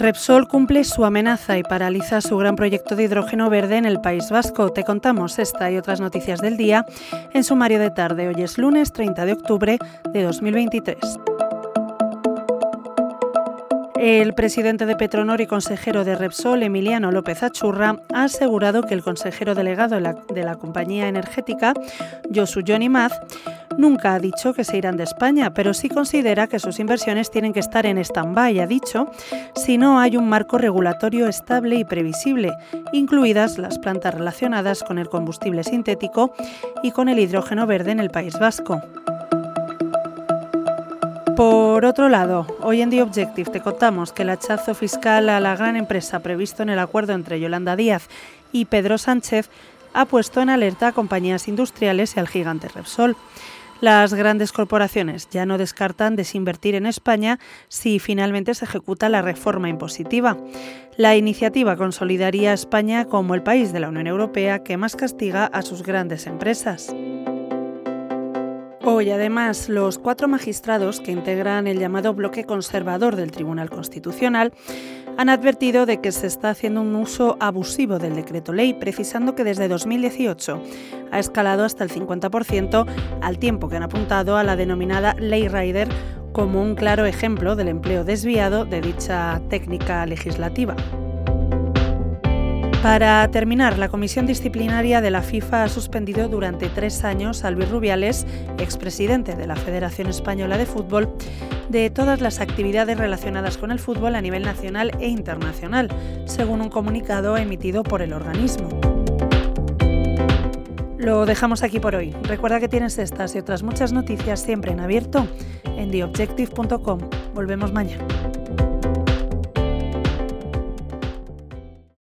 Repsol cumple su amenaza y paraliza su gran proyecto de hidrógeno verde en el País Vasco. Te contamos esta y otras noticias del día en sumario de tarde. Hoy es lunes 30 de octubre de 2023. El presidente de Petronor y consejero de Repsol, Emiliano López Achurra, ha asegurado que el consejero delegado de la, compañía energética, Josu Johnny Maz, nunca ha dicho que se irán de España, pero sí considera que sus inversiones tienen que estar en stand-by, ha dicho, si no hay un marco regulatorio estable y previsible, incluidas las plantas relacionadas con el combustible sintético y con el hidrógeno verde en el País Vasco. Por otro lado, hoy en The Objective te contamos que el hachazo fiscal a la gran empresa previsto en el acuerdo entre Yolanda Díaz y Pedro Sánchez ha puesto en alerta a compañías industriales y al gigante Repsol. Las grandes corporaciones ya no descartan desinvertir en España si finalmente se ejecuta la reforma impositiva. La iniciativa consolidaría a España como el país de la Unión Europea que más castiga a sus grandes empresas. Hoy, además, los cuatro magistrados que integran el llamado bloque conservador del Tribunal Constitucional han advertido de que se está haciendo un uso abusivo del decreto ley, precisando que desde 2018 ha escalado hasta el 50%, al tiempo que han apuntado a la denominada Ley Rider como un claro ejemplo del empleo desviado de dicha técnica legislativa. Para terminar, la Comisión Disciplinaria de la FIFA ha suspendido durante tres años a Luis Rubiales, expresidente de la Federación Española de Fútbol, de todas las actividades relacionadas con el fútbol a nivel nacional e internacional, según un comunicado emitido por el organismo. Lo dejamos aquí por hoy. Recuerda que tienes estas y otras muchas noticias siempre en abierto en theobjective.com. Volvemos mañana.